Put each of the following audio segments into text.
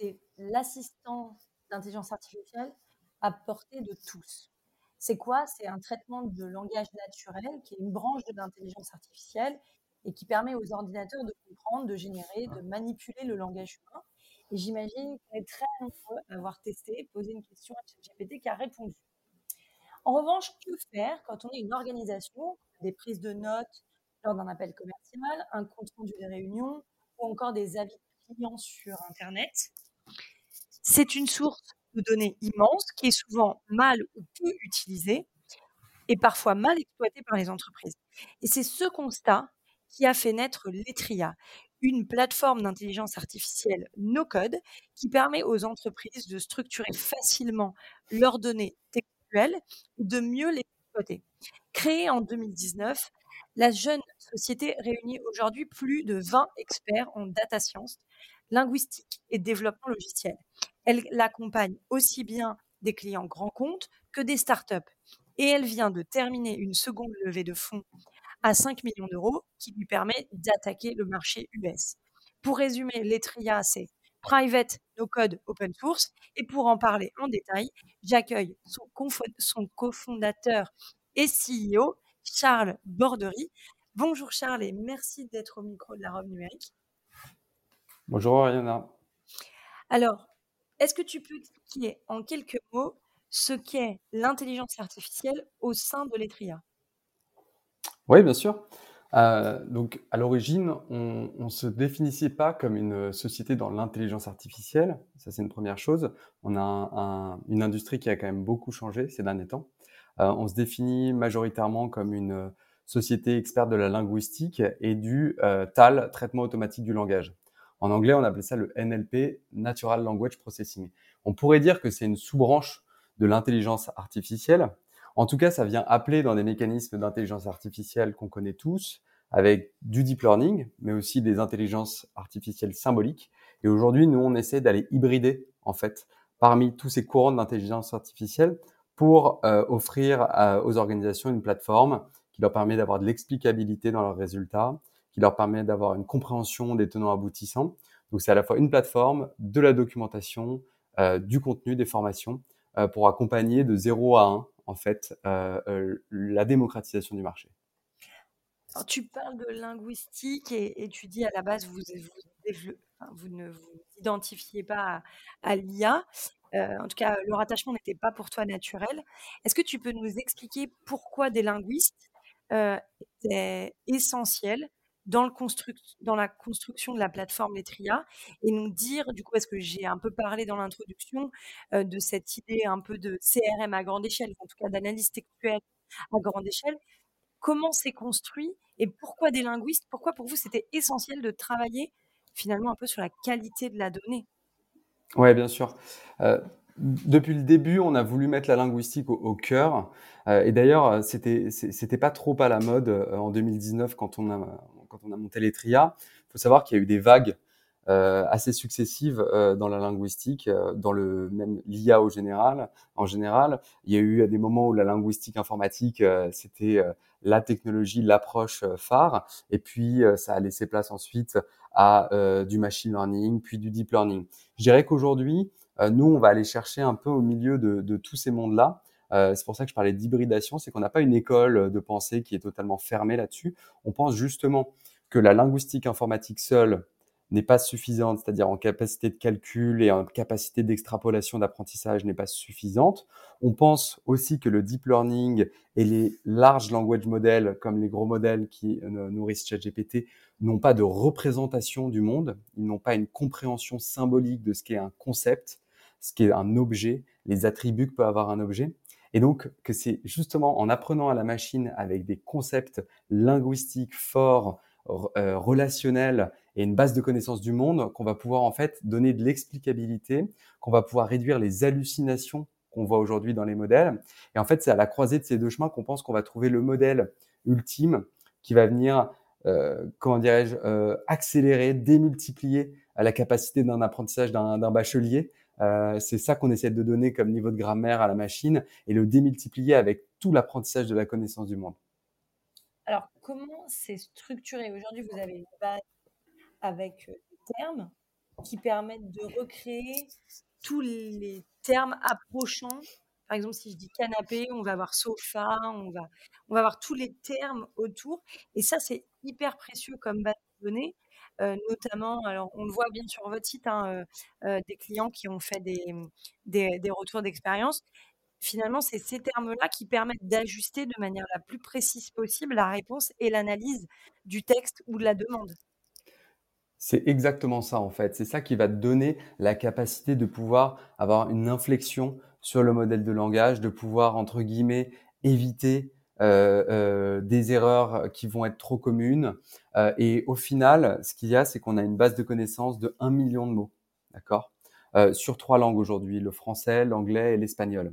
c'est l'assistant d'intelligence artificielle à portée de tous. C'est quoi? C'est un traitement de langage naturel qui est une branche de l'intelligence artificielle et qui permet aux ordinateurs de comprendre, de générer, de manipuler le langage humain. Et j'imagine qu'on est très nombreux à avoir testé, posé une question à ChatGPT qui a répondu. En revanche, que faire quand on est une organisation, des prises de notes lors d'un appel commercial, un compte rendu des réunions ou encore des avis clients sur Internet? C'est une source de données immense qui est souvent mal ou peu utilisée et parfois mal exploitée par les entreprises. Et c'est ce constat qui a fait naître Letria, une plateforme d'intelligence artificielle no-code qui permet aux entreprises de structurer facilement leurs données textuelles et de mieux les exploiter. Créée en 2019, la jeune société réunit aujourd'hui plus de 20 experts en data science, linguistique et développement logiciel. Elle l'accompagne aussi bien des clients grands comptes que des startups. Et elle vient de terminer une seconde levée de fonds à 5 millions d'euros qui lui permet d'attaquer le marché US. Pour résumer, Letria, c'est private, no code, open source. Et pour en parler en détail, j'accueille son, son cofondateur et CEO, Charles Bordery. Bonjour Charles et merci d'être au micro de la robe numérique. Bonjour Ariana. Alors, est-ce que tu peux expliquer en quelques mots ce qu'est l'intelligence artificielle au sein de l'ETRIA? Oui, bien sûr. Euh, donc, à l'origine, on ne se définissait pas comme une société dans l'intelligence artificielle. Ça, c'est une première chose. On a une industrie qui a quand même beaucoup changé ces derniers temps. Euh, on se définit majoritairement comme une société experte de la linguistique et du euh, TAL, traitement automatique du langage. En anglais, on appelait ça le NLP, Natural Language Processing. On pourrait dire que c'est une sous-branche de l'intelligence artificielle. En tout cas, ça vient appeler dans des mécanismes d'intelligence artificielle qu'on connaît tous, avec du deep learning, mais aussi des intelligences artificielles symboliques. Et aujourd'hui, nous, on essaie d'aller hybrider, en fait, parmi tous ces courants d'intelligence artificielle pour euh, offrir aux organisations une plateforme qui leur permet d'avoir de l'explicabilité dans leurs résultats, qui leur permet d'avoir une compréhension des tenants aboutissants. Donc c'est à la fois une plateforme, de la documentation, euh, du contenu, des formations, euh, pour accompagner de 0 à 1, en fait, euh, la démocratisation du marché. Tu parles de linguistique et, tu dis à la base, vous, vous, ne vous identifiez pas à, l'IA. en tout cas, le rattachement n'était pas pour toi naturel. Est-ce que tu peux nous expliquer pourquoi des linguistes étaient essentiels dans, le dans la construction de la plateforme Letria et nous dire, du coup, parce que j'ai un peu parlé dans l'introduction euh, de cette idée un peu de CRM à grande échelle, en tout cas d'analyse textuelle à grande échelle, comment c'est construit et pourquoi des linguistes, pourquoi pour vous c'était essentiel de travailler finalement un peu sur la qualité de la donnée? Oui, bien sûr. Euh, depuis le début, on a voulu mettre la linguistique au, cœur. Euh, et d'ailleurs, c'était c'était pas trop à la mode en 2019 quand on a on a monté les TRIA, il faut savoir qu'il y a eu des vagues euh, assez successives euh, dans la linguistique, euh, dans le même l'IA au général. En général, il y a eu des moments où la linguistique informatique c'était la technologie, l'approche phare, et puis ça a laissé place ensuite à du machine learning, puis du deep learning. Je dirais qu'aujourd'hui, nous, on va aller chercher un peu au milieu de tous ces mondes-là. c'est pour ça que je parlais d'hybridation, c'est qu'on n'a pas une école de pensée qui est totalement fermée là-dessus. On pense justement que la linguistique informatique seule n'est pas suffisante, c'est-à-dire en capacité de calcul et en capacité d'extrapolation d'apprentissage n'est pas suffisante. On pense aussi que le deep learning et les large language models, comme les gros modèles qui euh, nourrissent ChatGPT, n'ont pas de représentation du monde, ils n'ont pas une compréhension symbolique de ce qu'est un concept, ce qu'est un objet, les attributs que peut avoir un objet. Et donc, que c'est justement en apprenant à la machine avec des concepts linguistiques forts, relationnelle et une base de connaissances du monde qu'on va pouvoir en fait donner de l'explicabilité, qu'on va pouvoir réduire les hallucinations qu'on voit aujourd'hui dans les modèles. Et en fait, c'est à la croisée de ces deux chemins qu'on pense qu'on va trouver le modèle ultime qui va venir, euh, comment dirais-je, euh, accélérer, démultiplier à la capacité d'un apprentissage d'un bachelier. Euh, c'est ça qu'on essaie de donner comme niveau de grammaire à la machine et le démultiplier avec tout l'apprentissage de la connaissance du monde. Comment c'est structuré? Aujourd'hui, vous avez une base avec des termes qui permettent de recréer tous les termes approchants. Par exemple, si je dis canapé, on va avoir sofa, on va, on va avoir tous les termes autour. Et ça, c'est hyper précieux comme base de données. Euh, notamment, alors on le voit bien sur votre site, hein, euh, euh, des clients qui ont fait des, des retours d'expérience. Finalement, c'est ces termes-là qui permettent d'ajuster de manière la plus précise possible la réponse et l'analyse du texte ou de la demande. C'est exactement ça en fait. C'est ça qui va te donner la capacité de pouvoir avoir une inflexion sur le modèle de langage, de pouvoir entre guillemets éviter euh, euh, des erreurs qui vont être trop communes. Euh, et au final, ce qu'il y a, c'est qu'on a une base de connaissances de 1 million de mots, d'accord, sur trois langues aujourd'hui, le français, l'anglais et l'espagnol.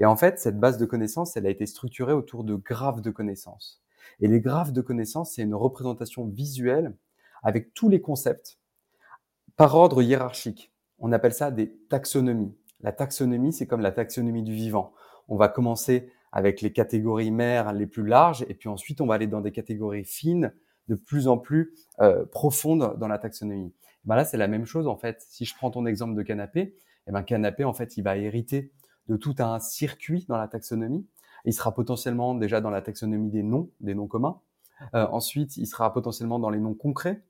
Et en fait, cette base de connaissances, elle a été structurée autour de graphes de connaissances. Et les graphes de connaissances, c'est une représentation visuelle avec tous les concepts par ordre hiérarchique. On appelle ça des taxonomies. La taxonomie, c'est comme la taxonomie du vivant. On va commencer avec les catégories mères les plus larges, et puis ensuite on va aller dans des catégories fines, de plus en plus euh, profondes dans la taxonomie. Ben là, c'est la même chose en fait. Si je prends ton exemple de canapé, eh ben canapé en fait, il va hériter de tout un circuit dans la taxonomie. Il sera potentiellement déjà dans la taxonomie des noms, des noms communs. Euh, ensuite, il sera potentiellement dans les noms concrets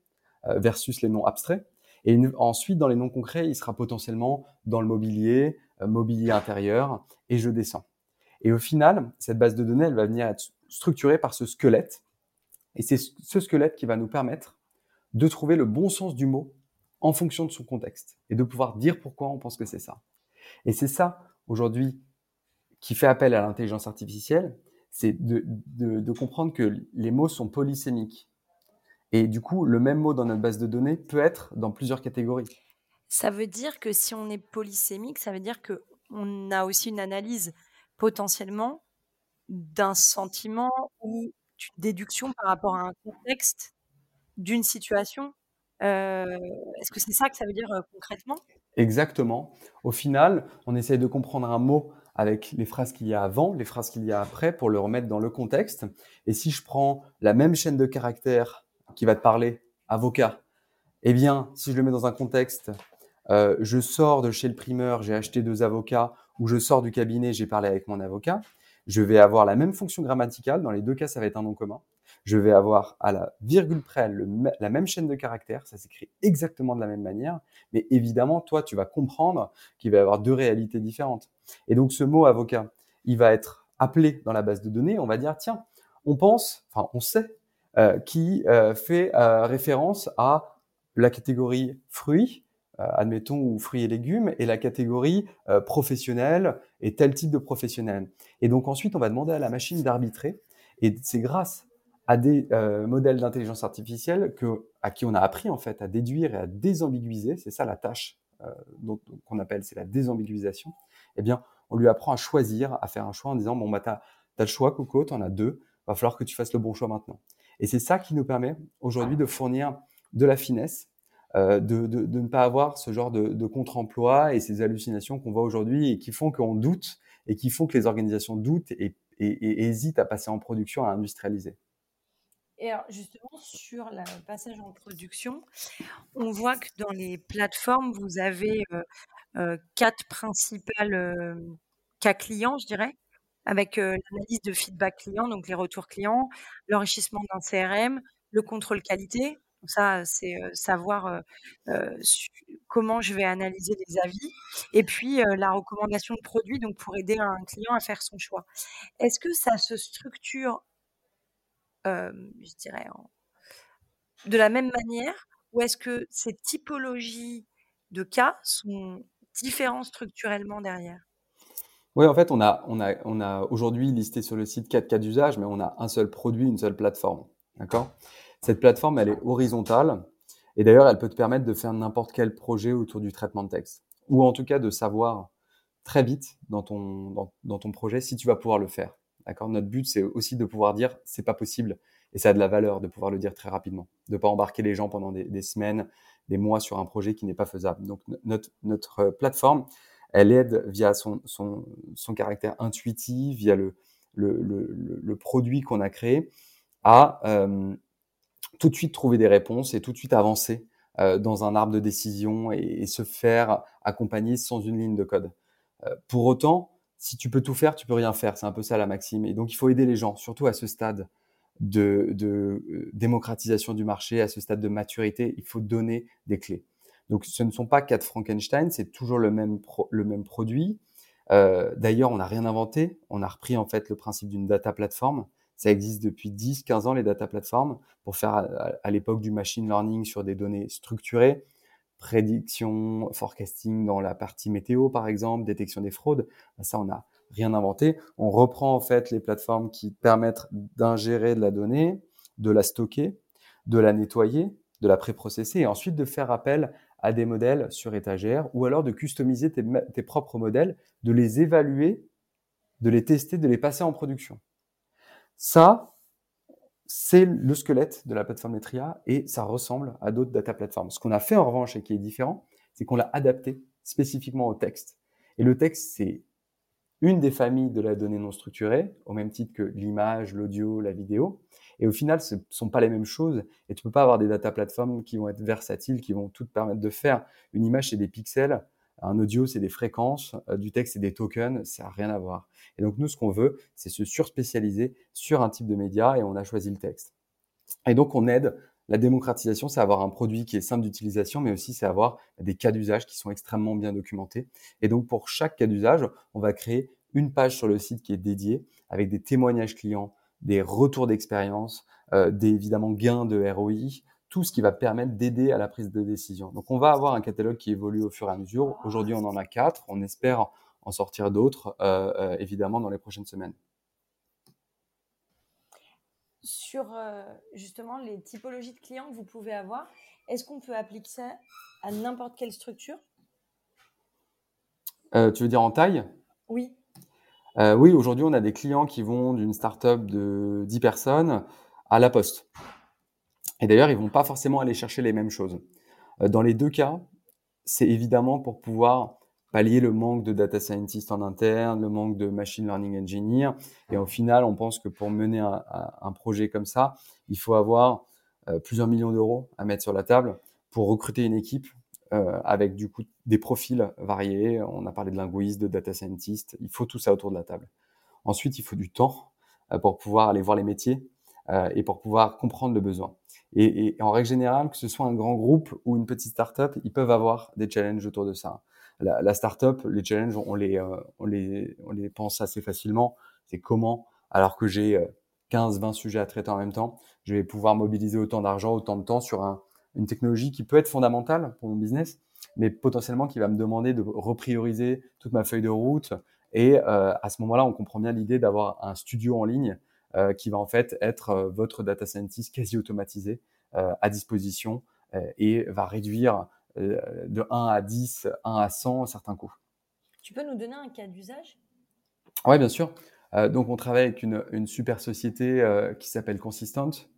euh, versus les noms abstraits. Et ensuite, dans les noms concrets, il sera potentiellement dans le mobilier, euh, mobilier intérieur, et je descends. Et au final, cette base de données, elle va venir être structurée par ce squelette. Et c'est ce squelette qui va nous permettre de trouver le bon sens du mot en fonction de son contexte et de pouvoir dire pourquoi on pense que c'est ça. Et c'est ça, aujourd'hui, qui fait appel à l'intelligence artificielle, c'est de, comprendre que les mots sont polysémiques. Et du coup, le même mot dans notre base de données peut être dans plusieurs catégories. Ça veut dire que si on est polysémique, ça veut dire qu'on a aussi une analyse potentiellement d'un sentiment ou d'une déduction par rapport à un contexte d'une situation. Euh, est-ce que c'est ça que ça veut dire euh, concrètement? Exactement. Au final, on essaye de comprendre un mot avec les phrases qu'il y a avant, les phrases qu'il y a après, pour le remettre dans le contexte. Et si je prends la même chaîne de caractères qui va te parler avocat, eh bien, si je le mets dans un contexte, euh, je sors de chez le primeur, j'ai acheté deux avocats, ou je sors du cabinet, j'ai parlé avec mon avocat, je vais avoir la même fonction grammaticale. Dans les deux cas, ça va être un nom commun. Je vais avoir à la virgule près la même chaîne de caractères. Ça s'écrit exactement de la même manière. Mais évidemment, toi, tu vas comprendre qu'il va y avoir deux réalités différentes. Et donc, ce mot avocat, il va être appelé dans la base de données. On va dire, tiens, on pense, enfin, on sait, euh, qui euh, fait euh, référence à la catégorie fruits, admettons, ou fruits et légumes, et la catégorie euh, professionnelle et tel type de professionnel. Et donc ensuite, on va demander à la machine d'arbitrer, et c'est grâce à des euh, modèles d'intelligence artificielle que, à qui on a appris en fait à déduire et à désambiguiser, c'est ça la tâche dont qu'on appelle, c'est la désambiguisation, eh bien, on lui apprend à choisir, à faire un choix en disant, bon, bah, tu as, le choix, Coco, tu en as deux, va falloir que tu fasses le bon choix maintenant. Et c'est ça qui nous permet aujourd'hui de fournir de la finesse euh, de, ne pas avoir ce genre de, contre-emploi et ces hallucinations qu'on voit aujourd'hui et qui font qu'on doute et qui font que les organisations doutent et, hésitent à passer en production, à industrialiser. Et alors justement, sur le passage en production, on voit que dans les plateformes, vous avez euh, euh, quatre principales cas clients, je dirais, avec l'analyse de feedback client, donc les retours clients, l'enrichissement d'un CRM, le contrôle qualité, ça, c'est savoir comment je vais analyser les avis. Et puis, la recommandation de produit, donc pour aider un client à faire son choix. Est-ce que ça se structure, je dirais, de la même manière ou est-ce que ces typologies de cas sont différentes structurellement derrière? Oui, en fait, on a, on a, on a aujourd'hui listé sur le site quatre cas d'usage, mais on a un seul produit, une seule plateforme. D'accord? Cette plateforme, elle est horizontale. Et d'ailleurs, elle peut te permettre de faire n'importe quel projet autour du traitement de texte. Ou en tout cas de savoir très vite dans ton, dans, ton projet si tu vas pouvoir le faire. D'accord? Notre but, c'est aussi de pouvoir dire c'est pas possible. Et ça a de la valeur de pouvoir le dire très rapidement. De pas embarquer les gens pendant des, semaines, des mois sur un projet qui n'est pas faisable. Donc, notre, notre plateforme, elle aide via son, son, son caractère intuitif, via le, le, le, le produit qu'on a créé, à euh, tout de suite trouver des réponses et tout de suite avancer euh, dans un arbre de décision et, se faire accompagner sans une ligne de code. Euh, pour autant, si tu peux tout faire, tu peux rien faire. C'est un peu ça la maxime. Et donc, il faut aider les gens, surtout à ce stade de, de euh, démocratisation du marché, à ce stade de maturité. Il faut donner des clés. Donc, ce ne sont pas quatre Frankenstein, c'est toujours le même, le même produit. Euh, D'ailleurs, on n'a rien inventé. On a repris en fait le principe d'une data platform ça existe depuis 10, 15 ans, les data platforms, pour faire à, l'époque du machine learning sur des données structurées, prédiction, forecasting dans la partie météo, par exemple, détection des fraudes. Ben, ça, on n'a rien inventé. On reprend en fait les plateformes qui permettent d'ingérer de la donnée, de la stocker, de la nettoyer, de la préprocesser et ensuite de faire appel à des modèles sur étagère ou alors de customiser tes, tes propres modèles, de les évaluer, de les tester, de les passer en production. Ça, c'est le squelette de la plateforme Netria et ça ressemble à d'autres data platforms. Ce qu'on a fait en revanche et qui est différent, c'est qu'on l'a adapté spécifiquement au texte. Et le texte, c'est une des familles de la donnée non structurée, au même titre que l'image, l'audio, la vidéo. Et au final, ce ne sont pas les mêmes choses. Et tu peux pas avoir des data platforms qui vont être versatiles, qui vont tout te permettre de faire. Une image, c'est des pixels. Un audio, c'est des fréquences, euh, du texte, c'est des tokens, ça n'a rien à voir. Et donc, nous, ce qu'on veut, c'est se surspécialiser sur un type de média et on a choisi le texte. Et donc, on aide la démocratisation, c'est avoir un produit qui est simple d'utilisation, mais aussi c'est avoir des cas d'usage qui sont extrêmement bien documentés. Et donc, pour chaque cas d'usage, on va créer une page sur le site qui est dédiée avec des témoignages clients, des retours d'expérience, euh, des évidemment gains de ROI, tout ce qui va permettre d'aider à la prise de décision. Donc on va avoir un catalogue qui évolue au fur et à mesure. Aujourd'hui on en a quatre, on espère en sortir d'autres euh, euh, évidemment dans les prochaines semaines. Sur euh, justement les typologies de clients que vous pouvez avoir, est-ce qu'on peut appliquer ça à n'importe quelle structure? Tu veux dire en taille? Oui. oui, aujourd'hui on a des clients qui vont d'une start-up de 10 personnes à la poste. Et d'ailleurs, ils vont pas forcément aller chercher les mêmes choses. Euh, dans les deux cas, c'est évidemment pour pouvoir pallier le manque de data scientist en interne, le manque de machine learning engineer. Et au final, on pense que pour mener un, projet comme ça, il faut avoir euh, plusieurs millions d'euros à mettre sur la table pour recruter une équipe euh, avec du coup des profils variés. On a parlé de linguistes, de data scientist. Il faut tout ça autour de la table. Ensuite, il faut du temps pour pouvoir aller voir les métiers et pour pouvoir comprendre le besoin. Et, et, en règle générale, que ce soit un grand groupe ou une petite start-up, ils peuvent avoir des challenges autour de ça. La, la start-up, les challenges, on les, euh, on, les, on les pense assez facilement. C'est comment, alors que j'ai 15, euh, 20 sujets à traiter en même temps, je vais pouvoir mobiliser autant d'argent, autant de temps sur un, une technologie qui peut être fondamentale pour mon business, mais potentiellement qui va me demander de reprioriser toute ma feuille de route. Et euh, à ce moment-là, on comprend bien l'idée d'avoir un studio en ligne euh, qui va en fait être euh, votre data scientist quasi automatisé euh, à disposition et va réduire de 1 à 10, 1 à 100 certains coûts. Tu peux nous donner un cas d'usage? Oui, bien sûr. donc, on travaille avec une, une super société qui s'appelle Consistent.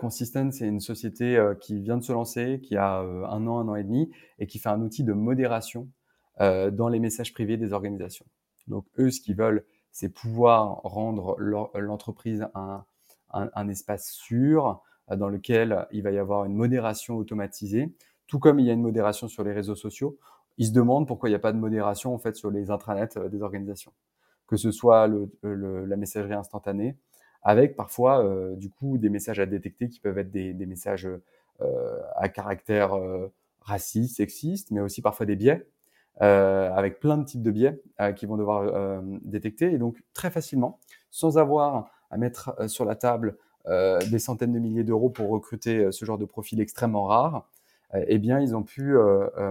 Consistent, c'est une société qui vient de se lancer, qui a un an, un an et demi, et qui fait un outil de modération dans les messages privés des organisations. Donc, eux, ce qu'ils veulent, c'est pouvoir rendre l'entreprise un, espace sûr euh, dans lequel il va y avoir une modération automatisée, tout comme il y a une modération sur les réseaux sociaux. Ils se demandent pourquoi il n'y a pas de modération en fait sur les intranets euh, des organisations, que ce soit la messagerie instantanée, avec parfois euh, du coup des messages à détecter qui peuvent être des, messages à caractère raciste, sexiste, mais aussi parfois des biais avec plein de types de biais euh, qui vont devoir euh, détecter. Et donc, très facilement, sans avoir à mettre sur la table des centaines de milliers d'euros pour recruter ce genre de profil extrêmement rare, eh bien, ils ont pu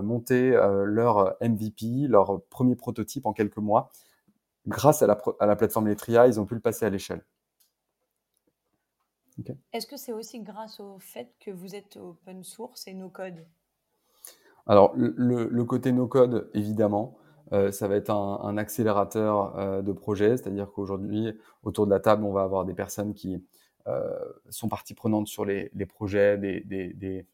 monter leur MVP, leur premier prototype en quelques mois. Grâce à la, à la plateforme Letria, ils ont pu le passer à l'échelle. Est-ce que c'est aussi grâce au fait que vous êtes open source et no code? Alors, le, côté no code, évidemment, euh, ça va être un, accélérateur euh, de projet, c'est-à-dire qu'aujourd'hui, autour de la table, on va avoir des personnes qui euh, sont partie prenante sur les, projets, des, des,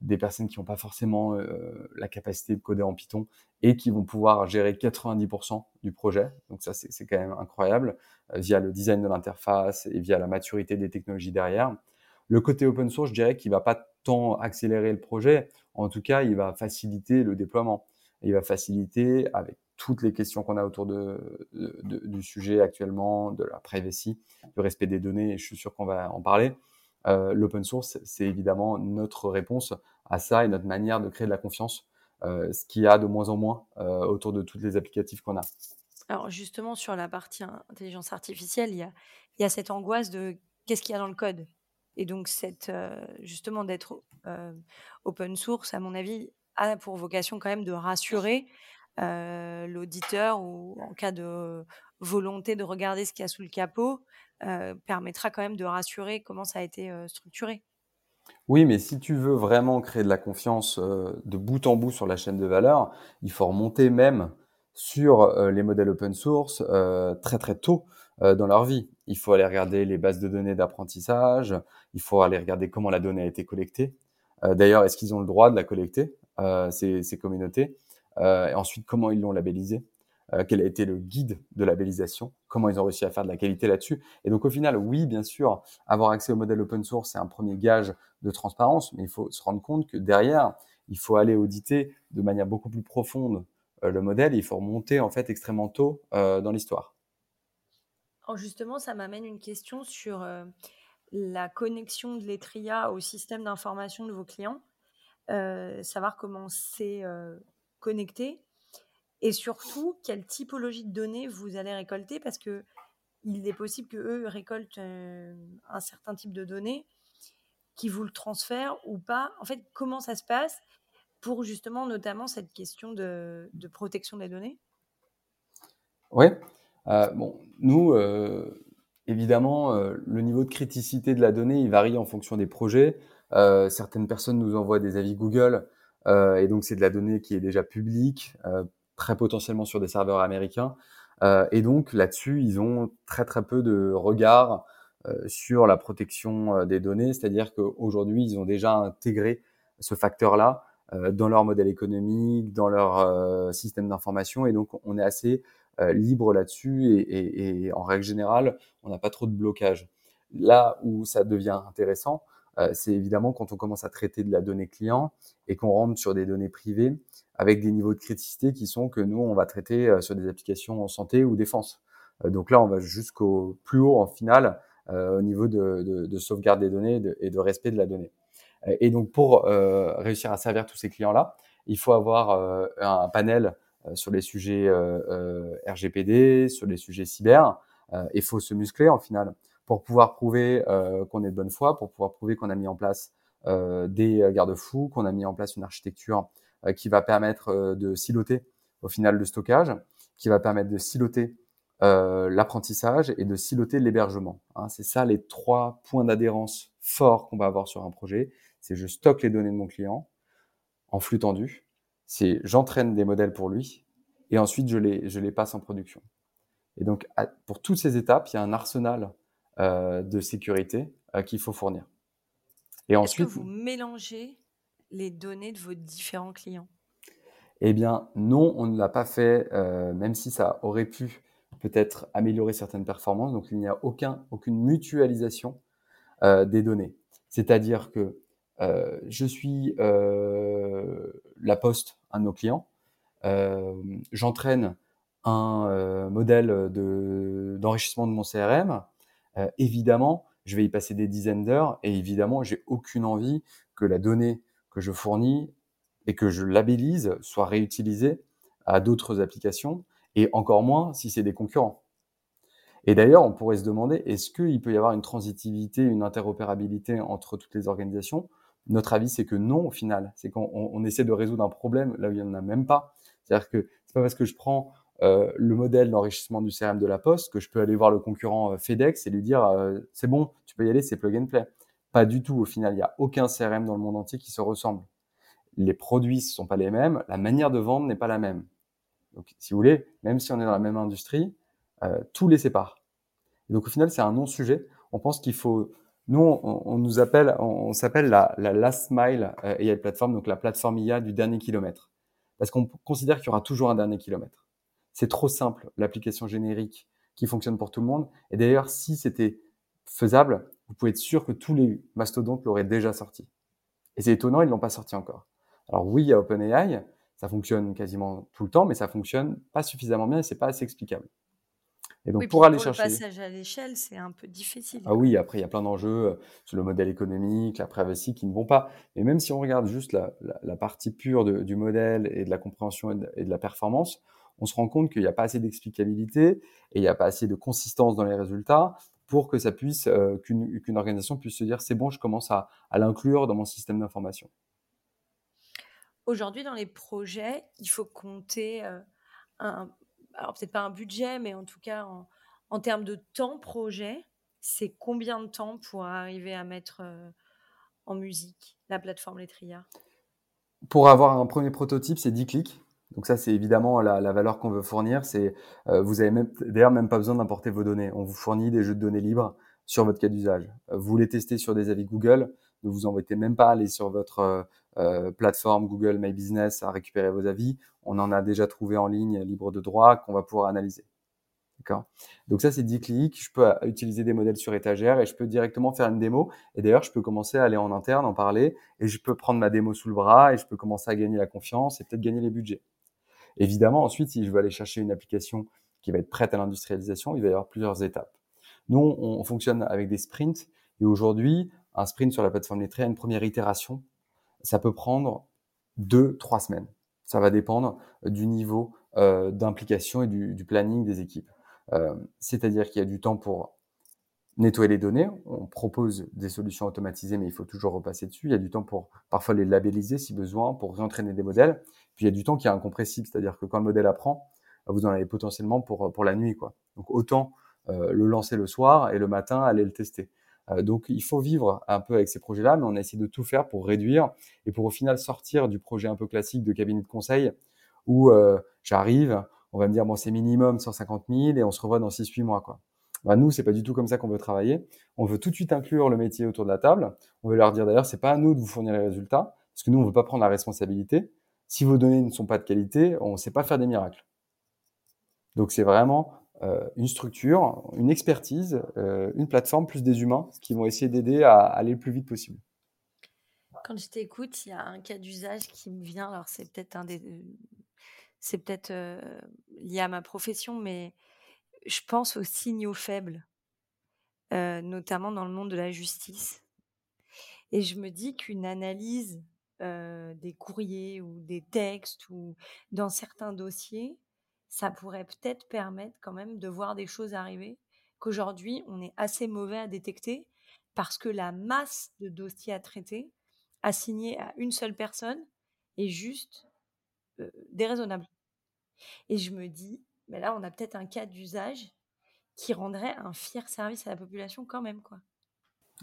des, personnes qui n'ont pas forcément euh, la capacité de coder en Python et qui vont pouvoir gérer 90% du projet. Donc ça, c'est quand même incroyable euh, via le design de l'interface et via la maturité des technologies derrière. Le côté open source, je dirais qu'il va pas tant accélérer le projet. En tout cas, il va faciliter le déploiement. Il va faciliter avec toutes les questions qu'on a autour de, du sujet actuellement, de la privacy, du respect des données, et je suis sûr qu'on va en parler. Euh, L'open source, c'est évidemment notre réponse à ça et notre manière de créer de la confiance, euh, ce qu'il y a de moins en moins euh, autour de toutes les applicatifs qu'on a. Alors justement, sur la partie intelligence artificielle, il y a, il y a cette angoisse de qu'est-ce qu'il y a dans le code? Et donc, euh, justement, d'être open source, à mon avis, a pour vocation quand même de rassurer euh, l'auditeur ou en cas de volonté de regarder ce qu'il y a sous le capot, euh, permettra quand même de rassurer comment ça a été euh, structuré. Oui, mais si tu veux vraiment créer de la confiance de bout en bout sur la chaîne de valeur, il faut remonter même sur les modèles open source très très tôt dans leur vie. Il faut aller regarder les bases de données d'apprentissage, il faut aller regarder comment la donnée a été collectée. D'ailleurs, est-ce qu'ils ont le droit de la collecter, ces, ces communautés euh, et ensuite, comment ils l'ont labellisé euh, quel a été le guide de labellisation, comment ils ont réussi à faire de la qualité là-dessus. Et donc au final, oui, bien sûr, avoir accès au modèle open source, c'est un premier gage de transparence, mais il faut se rendre compte que derrière, il faut aller auditer de manière beaucoup plus profonde euh, le modèle, il faut remonter en fait extrêmement tôt dans l'histoire. Alors justement, ça m'amène une question sur la connexion de l'Etria au système d'information de vos clients, savoir comment c'est connecter et surtout quelle typologie de données vous allez récolter parce que il est possible que eux récoltent euh, un certain type de données qui vous le transfèrent ou pas. En fait, comment ça se passe pour justement notamment cette question de, protection des données? Oui. Euh, nous, euh, évidemment, le niveau de criticité de la donnée, il varie en fonction des projets. certaines personnes nous envoient des avis Google euh, et donc, c'est de la donnée qui est déjà publique, euh, très potentiellement sur des serveurs américains. Euh, et donc, là-dessus, ils ont très, très peu de regard sur la protection des données. C'est-à-dire qu'aujourd'hui, ils ont déjà intégré ce facteur-là dans leur modèle économique, dans leur système d'information. Et donc, on est assez libre là-dessus et, et, et, en règle générale, on n'a pas trop de blocage. Là où ça devient intéressant, euh, c'est évidemment quand on commence à traiter de la donnée client et qu'on rentre sur des données privées avec des niveaux de criticité qui sont que nous, on va traiter euh, sur des applications en santé ou défense. Euh, donc là, on va jusqu'au plus haut en finale au niveau de, de, de, sauvegarde des données et de, respect de la donnée. Et donc pour réussir à servir tous ces clients-là, il faut avoir un panel sur les sujets RGPD, sur les sujets cyber. Il faut se muscler en finale pour pouvoir prouver euh, qu'on est de bonne foi, pour pouvoir prouver qu'on a mis en place euh, des garde-fous, qu'on a mis en place une architecture euh, qui va permettre de siloter au final le stockage, qui va permettre de siloter l'apprentissage et de siloter l'hébergement. Hein. c'est ça les trois points d'adhérence forts qu'on va avoir sur un projet. C'est je stocke les données de mon client en flux tendu, c'est j'entraîne des modèles pour lui et ensuite je les, je les passe en production. Et donc, pour toutes ces étapes, il y a un arsenal euh, de sécurité euh, qu'il faut fournir. Et ensuite, que vous mélangez les données de vos différents clients? Eh bien, non, on ne l'a pas fait, euh, même si ça aurait pu peut-être améliorer certaines performances. Donc, il n'y a aucun, aucune mutualisation des données. C'est-à-dire que je suis la poste, un de nos clients, j'entraîne un modèle d'enrichissement de mon CRM, euh, évidemment, je vais y passer des dizaines d'heures et évidemment, j'ai aucune envie que la donnée que je fournis et que je labellise soit réutilisée à d'autres applications et encore moins si c'est des concurrents. Et d'ailleurs, on pourrait se demander, est-ce qu'il peut y avoir une transitivité, une interopérabilité entre toutes les organisations? Notre avis, c'est que non, au final. C'est qu'on essaie de résoudre un problème là où il n'y en a même pas. C'est-à-dire que c'est pas parce que je prends euh, le modèle d'enrichissement du CRM de la Poste, que je peux aller voir le concurrent euh, FedEx et lui dire euh, c'est bon, tu peux y aller, c'est plug and play. Pas du tout. Au final, il n'y a aucun CRM dans le monde entier qui se ressemble. Les produits ne sont pas les mêmes, la manière de vendre n'est pas la même. Donc, si vous voulez, même si on est dans la même industrie, euh, tout les sépare. Et donc, au final, c'est un non-sujet. On pense qu'il faut. Nous, on, nous appelle, on, s'appelle la, la, last mile euh, AI platform, donc la plateforme IA du dernier kilomètre, parce qu'on considère qu'il y aura toujours un dernier kilomètre. C'est trop simple, l'application générique qui fonctionne pour tout le monde. Et d'ailleurs, si c'était faisable, vous pouvez être sûr que tous les mastodontes l'auraient déjà sorti. Et c'est étonnant, ils l'ont pas sorti encore. Alors oui, il y a OpenAI, ça fonctionne quasiment tout le temps, mais ça fonctionne pas suffisamment bien et c'est pas assez explicable. Et donc pour aller chercher le passage à l'échelle, c'est un peu difficile. Ah oui, après il y a plein d'enjeux euh, sur le modèle économique, la privacy qui ne vont pas. Mais même si on regarde juste la, la, la partie pure de, du modèle et de la compréhension et de, et de la performance, on se rend compte qu'il n'y a pas assez d'explicabilité et il n'y a pas assez de consistance dans les résultats pour que ça puisse euh, qu'une organisation puisse se dire c'est bon, je commence à, à l'inclure dans mon système d'information. Aujourd'hui, dans les projets, il faut compter euh, un, alors peut-être pas un budget, mais en tout cas en, termes de temps projet, c'est combien de temps pour arriver à mettre euh, en musique la plateforme Letria Pour avoir un premier prototype, c'est 10 clics. Donc ça, c'est évidemment la, la valeur qu'on veut fournir. C'est euh, vous avez même d'ailleurs même pas besoin d'importer vos données. On vous fournit des jeux de données libres sur votre cas d'usage. Euh, vous les testez sur des avis Google. Ne vous embêtez même pas à aller sur votre euh, euh, plateforme Google My Business à récupérer vos avis. On en a déjà trouvé en ligne libre de droit qu'on va pouvoir analyser. D'accord? Donc ça, c'est 10 clics. Je peux utiliser des modèles sur étagère et je peux directement faire une démo. Et d'ailleurs, je peux commencer à aller en interne, en parler, et je peux prendre ma démo sous le bras et je peux commencer à gagner la confiance et peut-être gagner les budgets. Évidemment, ensuite, si je veux aller chercher une application qui va être prête à l'industrialisation, il va y avoir plusieurs étapes. Nous, on, fonctionne avec des sprints. Et aujourd'hui, un sprint sur la plateforme Lettré une première itération, ça peut prendre deux, trois semaines. Ça va dépendre du niveau euh, d'implication et du, planning des équipes. Euh, C'est-à-dire qu'il y a du temps pour nettoyer les données. On propose des solutions automatisées, mais il faut toujours repasser dessus. Il y a du temps pour parfois les labelliser si besoin, pour réentraîner des modèles. Puis il y a du temps qui est incompressible, c'est-à-dire que quand le modèle apprend, vous en avez potentiellement pour, pour la nuit. Quoi. Donc autant euh, le lancer le soir et le matin aller le tester. Euh, donc il faut vivre un peu avec ces projets-là, mais on a essayé de tout faire pour réduire et pour au final sortir du projet un peu classique de cabinet de conseil où euh, j'arrive, on va me dire bon c'est minimum 150 000 et on se revoit dans 6-8 mois. quoi. Bah, nous, c'est pas du tout comme ça qu'on veut travailler. On veut tout de suite inclure le métier autour de la table. On veut leur dire d'ailleurs, c'est pas à nous de vous fournir les résultats, parce que nous, on veut pas prendre la responsabilité. Si vos données ne sont pas de qualité, on ne sait pas faire des miracles. Donc c'est vraiment une structure, une expertise, euh, une plateforme plus des humains qui vont essayer d'aider à, aller le plus vite possible. Quand je t'écoute, il y a un cas d'usage qui me vient. Alors c'est peut-être un des, c'est peut-être euh, lié à ma profession, mais je pense aux signaux faibles, euh, notamment dans le monde de la justice. Et je me dis qu'une analyse euh, des courriers ou des textes ou dans certains dossiers, ça pourrait peut-être permettre quand même de voir des choses arriver qu'aujourd'hui on est assez mauvais à détecter parce que la masse de dossiers à traiter assignés à une seule personne est juste déraisonnable. Et je me dis, mais là, on a peut-être un cas d'usage qui rendrait un fier service à la population quand même, quoi.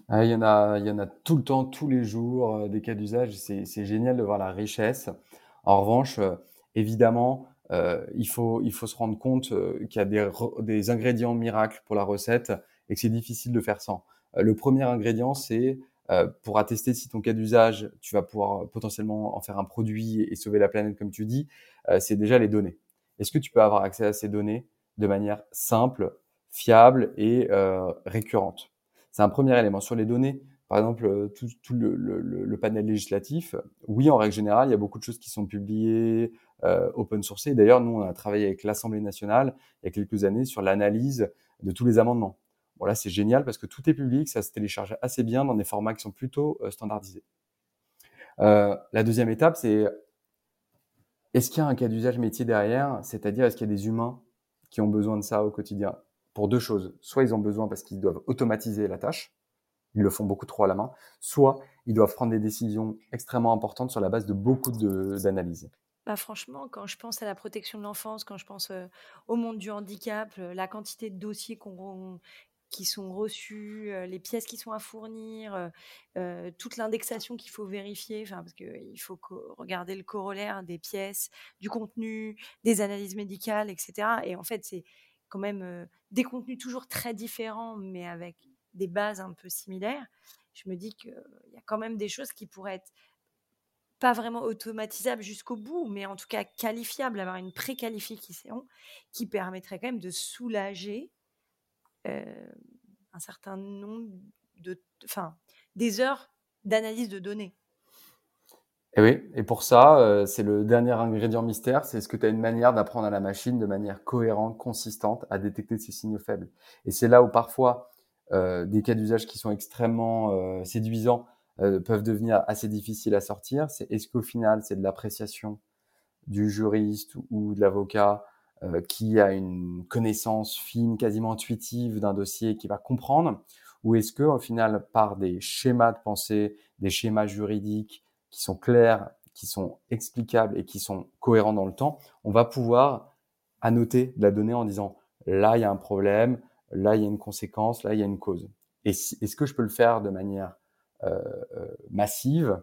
Ah, il, y en a, il y en a tout le temps, tous les jours, des cas d'usage. C'est, génial de voir la richesse. En revanche, évidemment, euh, il, faut, il faut se rendre compte euh, qu'il y a des, des ingrédients miracles pour la recette et que c'est difficile de faire sans. Euh, le premier ingrédient, c'est pour attester si ton cas d'usage, tu vas pouvoir potentiellement en faire un produit et sauver la planète, comme tu dis, c'est déjà les données. Est-ce que tu peux avoir accès à ces données de manière simple, fiable et euh, récurrente? C'est un premier élément. Sur les données, par exemple, euh, tout, tout le, le, le, panel législatif, oui, en règle générale, il y a beaucoup de choses qui sont publiées, euh, open sourcées. D'ailleurs, nous, on a travaillé avec l'Assemblée nationale il y a quelques années sur l'analyse de tous les amendements. Bon, là, c'est génial parce que tout est public, ça se télécharge assez bien dans des formats qui sont plutôt euh, standardisés. Euh, la deuxième étape, c'est est-ce qu'il y a un cas d'usage métier derrière? C'est-à-dire, est-ce qu'il y a des humains qui ont besoin de ça au quotidien? Pour deux choses. Soit ils ont besoin parce qu'ils doivent automatiser la tâche, ils le font beaucoup trop à la main, soit ils doivent prendre des décisions extrêmement importantes sur la base de beaucoup d'analyses. Bah, franchement, quand je pense à la protection de l'enfance, quand je pense au monde du handicap, la quantité de dossiers qui sont reçus, les pièces qui sont à fournir, toute l'indexation qu'il faut vérifier, parce qu'il faut regarder le corollaire des pièces, du contenu, des analyses médicales, etc. Et en fait, c'est quand même des contenus toujours très différents, mais avec des bases un peu similaires. Je me dis qu'il y a quand même des choses qui pourraient être pas vraiment automatisable jusqu'au bout, mais en tout cas qualifiable, avoir une préqualification qui permettrait quand même de soulager euh, un certain nombre de, enfin, des heures d'analyse de données. Et oui, et pour ça, euh, c'est le dernier ingrédient mystère, c'est ce que tu as une manière d'apprendre à la machine de manière cohérente, consistante, à détecter ces signaux faibles? Et c'est là où parfois euh, des cas d'usage qui sont extrêmement séduisants euh, peuvent devenir assez difficiles à sortir, c'est est-ce qu'au final c'est de l'appréciation du juriste ou de l'avocat euh, qui a une connaissance fine, quasiment intuitive d'un dossier qui va comprendre, ou est-ce que au final par des schémas de pensée, des schémas juridiques qui sont clairs, qui sont explicables et qui sont cohérents dans le temps, on va pouvoir annoter de la donnée en disant là il y a un problème, là il y a une conséquence, là il y a une cause? Et est-ce que je peux le faire de manière massive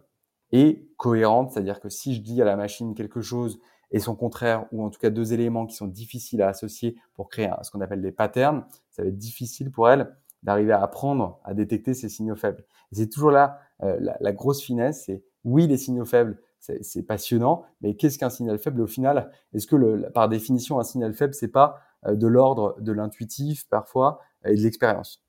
et cohérente, c'est-à-dire que si je dis à la machine quelque chose et son contraire, ou en tout cas deux éléments qui sont difficiles à associer pour créer ce qu'on appelle des patterns, ça va être difficile pour elle d'arriver à apprendre à détecter ces signaux faibles. C'est toujours là euh, la, grosse finesse, c'est oui les signaux faibles, c'est passionnant, mais qu'est-ce qu'un signal faible? Au final Est-ce que le, par définition un signal faible c'est pas de l'ordre de l'intuitif parfois et de l'expérience?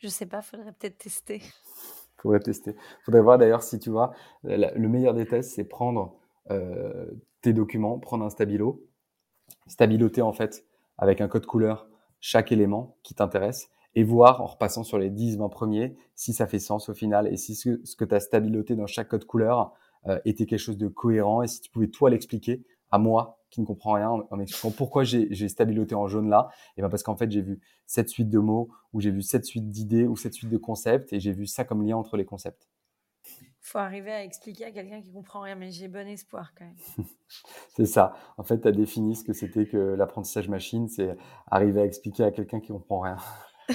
Je sais pas, faudrait peut-être tester. faudrait tester. Faudrait voir d'ailleurs si tu vois, le meilleur des tests, c'est prendre euh, tes documents, prendre un stabilo, stabiloter en fait avec un code couleur chaque élément qui t'intéresse et voir en repassant sur les 10, 20 premiers si ça fait sens au final et si ce, que tu as stabiloté dans chaque code couleur euh, était quelque chose de cohérent et si tu pouvais toi l'expliquer à moi qui ne comprend rien en, m'expliquant pourquoi j'ai stabiloté en jaune là. Et ben parce qu'en fait, j'ai vu cette suite de mots ou j'ai vu cette suite d'idées ou cette suite de concepts et j'ai vu ça comme lien entre les concepts. Faut arriver à expliquer à quelqu'un qui comprend rien, mais j'ai bon espoir quand même. c'est ça. En fait, tu as défini ce que c'était que l'apprentissage machine, c'est arriver à expliquer à quelqu'un qui comprend rien.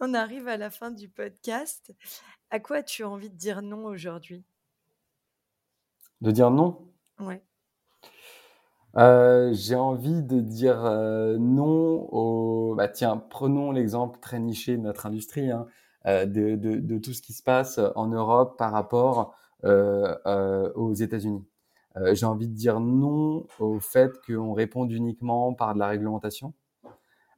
On arrive à la fin du podcast. À quoi as-tu envie de dire non aujourd'hui? De dire non Ouais. Euh, j'ai envie de dire euh, non au. Bah, tiens, prenons l'exemple très niché de notre industrie, hein, euh, de, de, de, tout ce qui se passe en Europe par rapport aux États-Unis. j'ai envie de dire non au fait qu'on réponde uniquement par de la réglementation.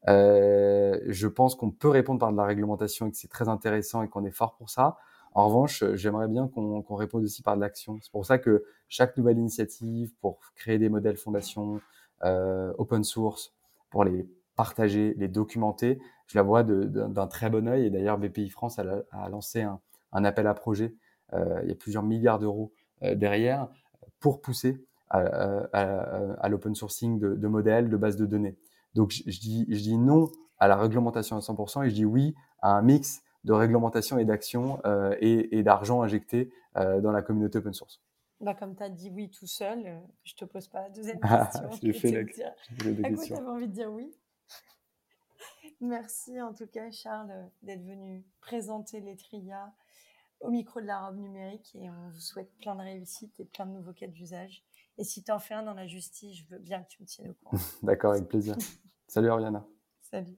je pense qu'on peut répondre par de la réglementation et que c'est très intéressant et qu'on est fort pour ça. En revanche, j'aimerais bien qu'on réponde aussi par de l'action. C'est pour ça que chaque nouvelle initiative pour créer des modèles fondations euh, open source, pour les partager, les documenter, je la vois d'un très bon œil. Et d'ailleurs, BPI France a, lancé un, appel à projet. Euh, il y a plusieurs milliards d'euros euh, derrière pour pousser à, l'open sourcing de, modèles, de bases de données. Donc, je dis non à la réglementation à 100% et je dis oui à un mix de réglementation et d'action euh, et, d'argent injecté euh, dans la communauté open source. Bah, comme tu as dit oui tout seul, euh, je te pose pas la deuxième ah, question. J'ai fait la, dire. À quoi tu avais envie de dire oui Merci en tout cas, Charles, d'être venu présenter les TRIA au micro de la robe numérique et on vous souhaite plein de réussite et plein de nouveaux cas d'usage. Et si tu en fais un dans la justice, je veux bien que tu me tiennes au courant. D'accord, avec plaisir. Salut Ariana. Salut.